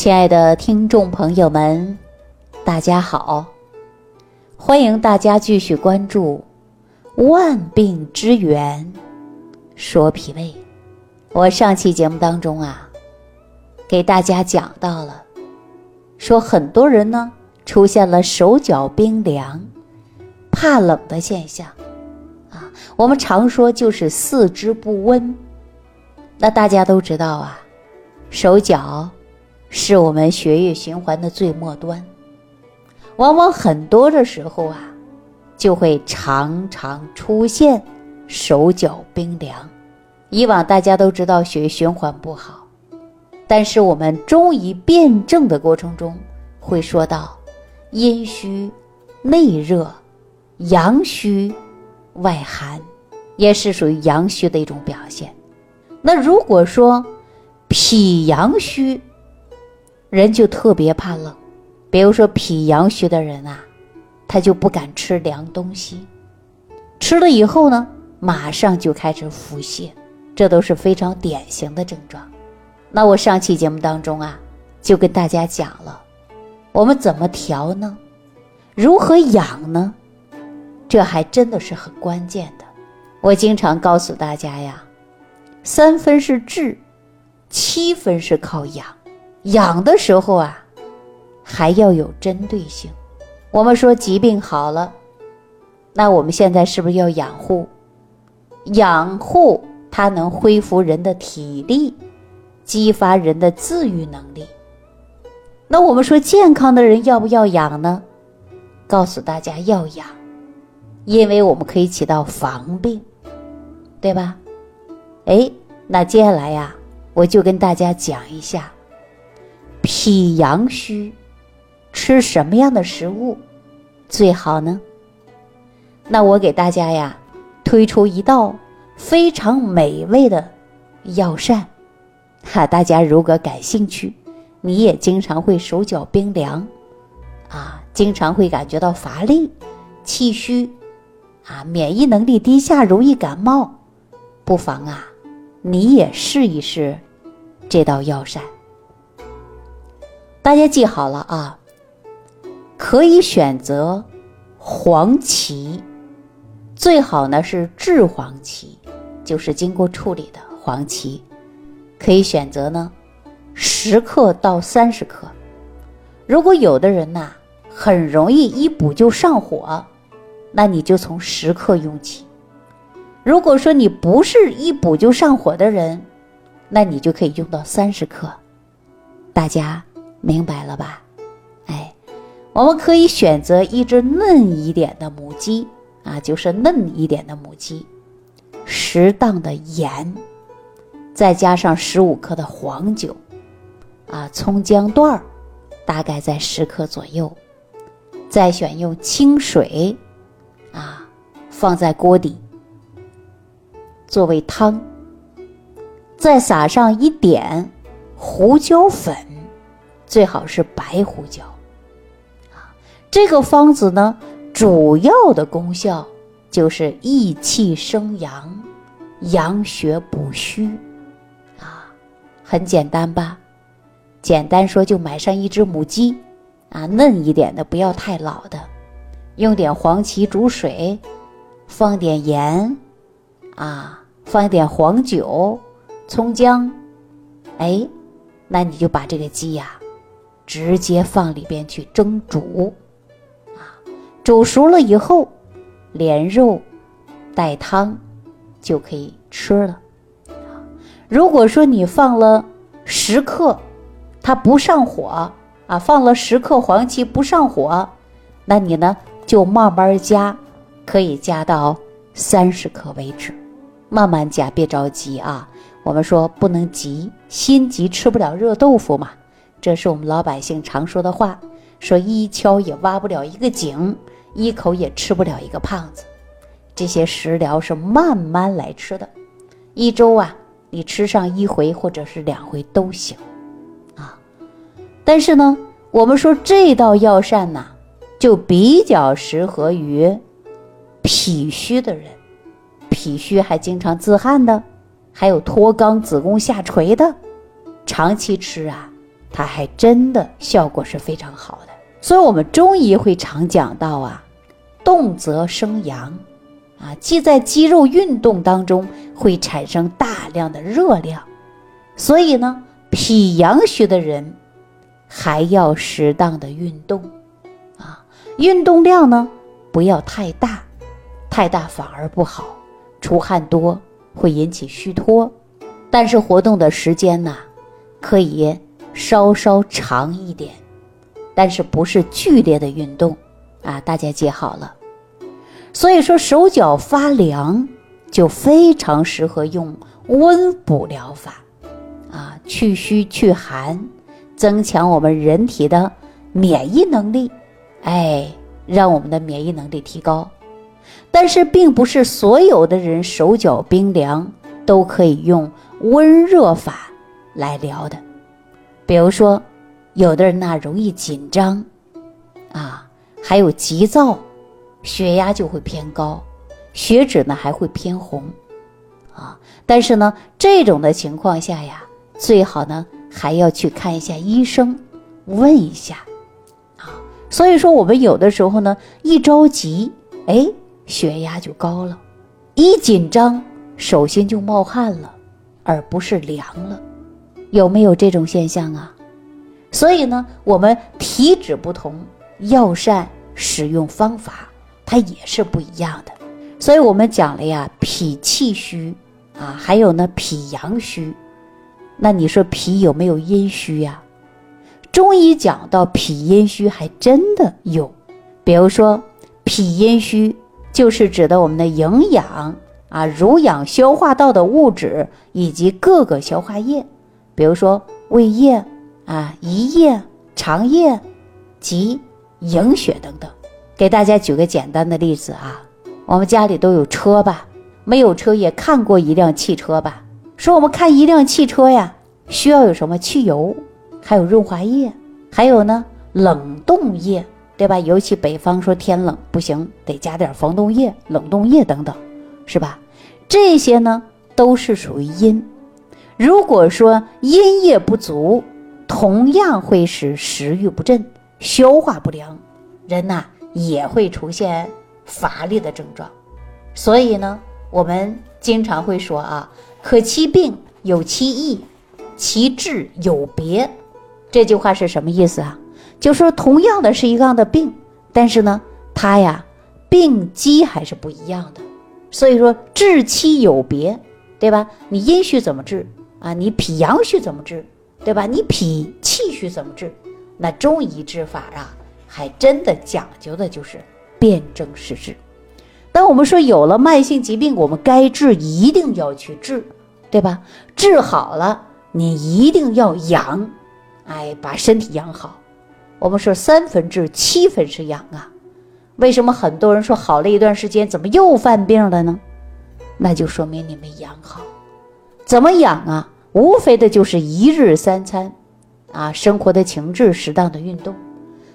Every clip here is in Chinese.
亲爱的听众朋友们，大家好！欢迎大家继续关注《万病之源说脾胃》。我上期节目当中啊，给大家讲到了，说很多人呢出现了手脚冰凉、怕冷的现象啊。我们常说就是四肢不温。那大家都知道啊，手脚。是我们血液循环的最末端，往往很多的时候啊，就会常常出现手脚冰凉。以往大家都知道血液循环不好，但是我们中医辩证的过程中会说到阴虚内热、阳虚外寒，也是属于阳虚的一种表现。那如果说脾阳虚，人就特别怕冷，比如说脾阳虚的人啊，他就不敢吃凉东西，吃了以后呢，马上就开始腹泻，这都是非常典型的症状。那我上期节目当中啊，就跟大家讲了，我们怎么调呢？如何养呢？这还真的是很关键的。我经常告诉大家呀，三分是治，七分是靠养。养的时候啊，还要有针对性。我们说疾病好了，那我们现在是不是要养护？养护它能恢复人的体力，激发人的自愈能力。那我们说健康的人要不要养呢？告诉大家要养，因为我们可以起到防病，对吧？哎，那接下来呀，我就跟大家讲一下。脾阳虚，吃什么样的食物最好呢？那我给大家呀推出一道非常美味的药膳，哈，大家如果感兴趣，你也经常会手脚冰凉，啊，经常会感觉到乏力、气虚，啊，免疫能力低下，容易感冒，不妨啊，你也试一试这道药膳。大家记好了啊，可以选择黄芪，最好呢是制黄芪，就是经过处理的黄芪，可以选择呢十克到三十克。如果有的人呐很容易一补就上火，那你就从十克用起。如果说你不是一补就上火的人，那你就可以用到三十克。大家。明白了吧？哎，我们可以选择一只嫩一点的母鸡啊，就是嫩一点的母鸡，适当的盐，再加上十五克的黄酒，啊，葱姜段儿，大概在十克左右，再选用清水，啊，放在锅底作为汤，再撒上一点胡椒粉。最好是白胡椒，啊，这个方子呢，主要的功效就是益气生阳、养血补虚，啊，很简单吧？简单说，就买上一只母鸡，啊，嫩一点的，不要太老的，用点黄芪煮水，放点盐，啊，放点黄酒、葱姜，哎，那你就把这个鸡呀。直接放里边去蒸煮，啊，煮熟了以后，连肉带汤就可以吃了。如果说你放了十克，它不上火啊，放了十克黄芪不上火，那你呢就慢慢加，可以加到三十克为止，慢慢加，别着急啊。我们说不能急，心急吃不了热豆腐嘛。这是我们老百姓常说的话，说一锹也挖不了一个井，一口也吃不了一个胖子。这些食疗是慢慢来吃的，一周啊，你吃上一回或者是两回都行，啊。但是呢，我们说这道药膳呢，就比较适合于脾虚的人，脾虚还经常自汗的，还有脱肛、子宫下垂的，长期吃啊。它还真的效果是非常好的。所以，我们中医会常讲到啊，动则生阳，啊，即在肌肉运动当中会产生大量的热量，所以呢，脾阳虚的人还要适当的运动，啊，运动量呢不要太大，太大反而不好，出汗多会引起虚脱，但是活动的时间呢，可以稍稍长一点。但是不是剧烈的运动啊？大家记好了。所以说手脚发凉，就非常适合用温补疗法啊，去虚去寒，增强我们人体的免疫能力，哎，让我们的免疫能力提高。但是并不是所有的人手脚冰凉都可以用温热法来疗的，比如说。有的人呢容易紧张，啊，还有急躁，血压就会偏高，血脂呢还会偏红，啊，但是呢这种的情况下呀，最好呢还要去看一下医生，问一下，啊，所以说我们有的时候呢一着急，哎，血压就高了，一紧张手心就冒汗了，而不是凉了，有没有这种现象啊？所以呢，我们体质不同，药膳使用方法它也是不一样的。所以我们讲了呀，脾气虚啊，还有呢脾阳虚。那你说脾有没有阴虚呀？中医讲到脾阴虚还真的有。比如说脾阴虚，就是指的我们的营养啊、濡养消化道的物质以及各个消化液，比如说胃液。啊，胰液、肠液及营血等等，给大家举个简单的例子啊。我们家里都有车吧？没有车也看过一辆汽车吧？说我们看一辆汽车呀，需要有什么汽油，还有润滑液，还有呢冷冻液，对吧？尤其北方说天冷不行，得加点防冻液、冷冻液等等，是吧？这些呢都是属于阴。如果说阴液不足，同样会使食欲不振、消化不良，人呐也会出现乏力的症状。所以呢，我们经常会说啊，可其病有其意，其治有别。这句话是什么意思啊？就说同样的是一样的病，但是呢，它呀病机还是不一样的。所以说治期有别，对吧？你阴虚怎么治啊？你脾阳虚怎么治？对吧？你脾气虚怎么治？那中医治法啊，还真的讲究的就是辨证施治。当我们说有了慢性疾病，我们该治一定要去治，对吧？治好了，你一定要养，哎，把身体养好。我们说三分治，七分是养啊。为什么很多人说好了一段时间，怎么又犯病了呢？那就说明你没养好。怎么养啊？无非的就是一日三餐，啊，生活的情志，适当的运动。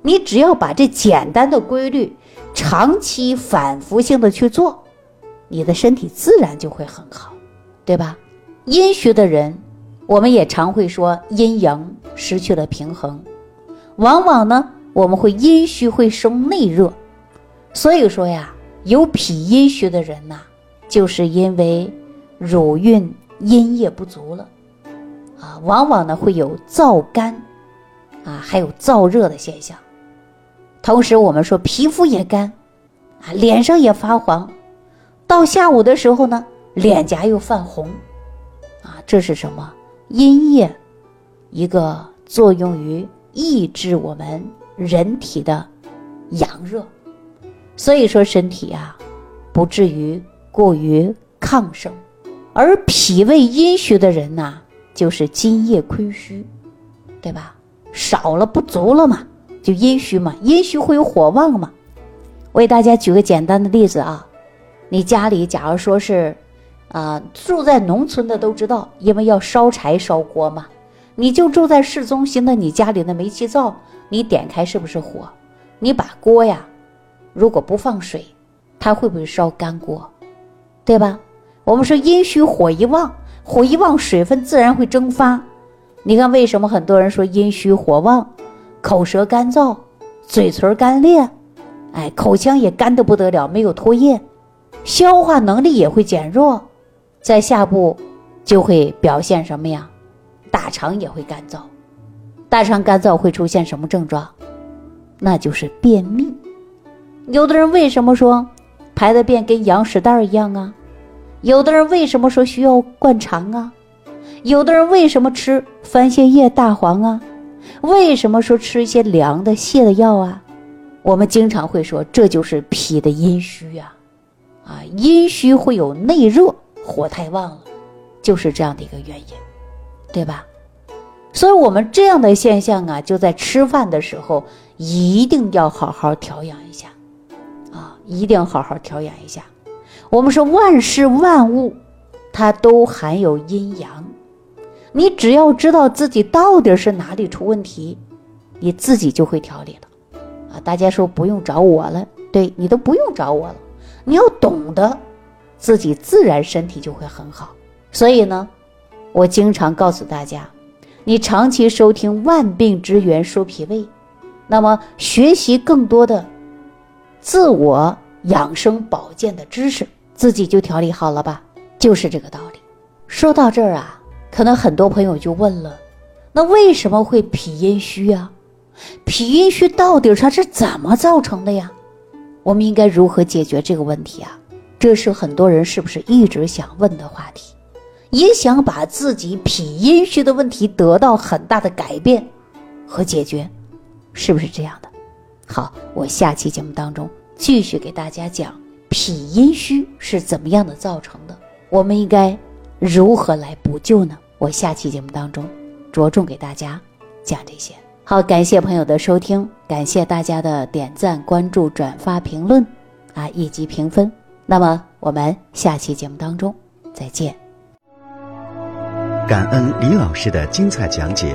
你只要把这简单的规律长期反复性的去做，你的身体自然就会很好，对吧？阴虚的人，我们也常会说阴阳失去了平衡，往往呢，我们会阴虚会生内热。所以说呀，有脾阴虚的人呐，就是因为乳晕阴液不足了。啊，往往呢会有燥干，啊，还有燥热的现象。同时，我们说皮肤也干，啊，脸上也发黄，到下午的时候呢，脸颊又泛红，啊，这是什么？阴液一个作用于抑制我们人体的阳热，所以说身体啊，不至于过于亢盛。而脾胃阴虚的人呐。就是津液亏虚，对吧？少了不足了嘛，就阴虚嘛。阴虚会有火旺嘛。我给大家举个简单的例子啊，你家里假如说是，啊，住在农村的都知道，因为要烧柴烧锅嘛。你就住在市中心的，你家里的煤气灶，你点开是不是火？你把锅呀，如果不放水，它会不会烧干锅？对吧？我们说阴虚火一旺。火一旺，水分自然会蒸发，你看，为什么很多人说阴虚火旺，口舌干燥，嘴唇干裂，哎，口腔也干得不得了，没有唾液，消化能力也会减弱，在下部就会表现什么呀？大肠也会干燥，大肠干燥会出现什么症状？那就是便秘。有的人为什么说排的便跟羊屎蛋一样啊？有的人为什么说需要灌肠啊？有的人为什么吃番泻叶、大黄啊？为什么说吃一些凉的泻的药啊？我们经常会说，这就是脾的阴虚呀，啊，阴虚会有内热，火太旺了，就是这样的一个原因，对吧？所以，我们这样的现象啊，就在吃饭的时候一定要好好调养一下，啊，一定要好好调养一下。我们说万事万物，它都含有阴阳。你只要知道自己到底是哪里出问题，你自己就会调理了，啊！大家说不用找我了，对你都不用找我了，你要懂得，自己自然身体就会很好。所以呢，我经常告诉大家，你长期收听《万病之源说脾胃》，那么学习更多的自我养生保健的知识，自己就调理好了吧？就是这个道理。说到这儿啊。可能很多朋友就问了，那为什么会脾阴虚啊？脾阴虚到底它是怎么造成的呀？我们应该如何解决这个问题啊？这是很多人是不是一直想问的话题，也想把自己脾阴虚的问题得到很大的改变和解决，是不是这样的？好，我下期节目当中继续给大家讲脾阴虚是怎么样的造成的，我们应该如何来补救呢？我下期节目当中，着重给大家讲这些。好，感谢朋友的收听，感谢大家的点赞、关注、转发、评论，啊，以及评分。那么我们下期节目当中再见。感恩李老师的精彩讲解。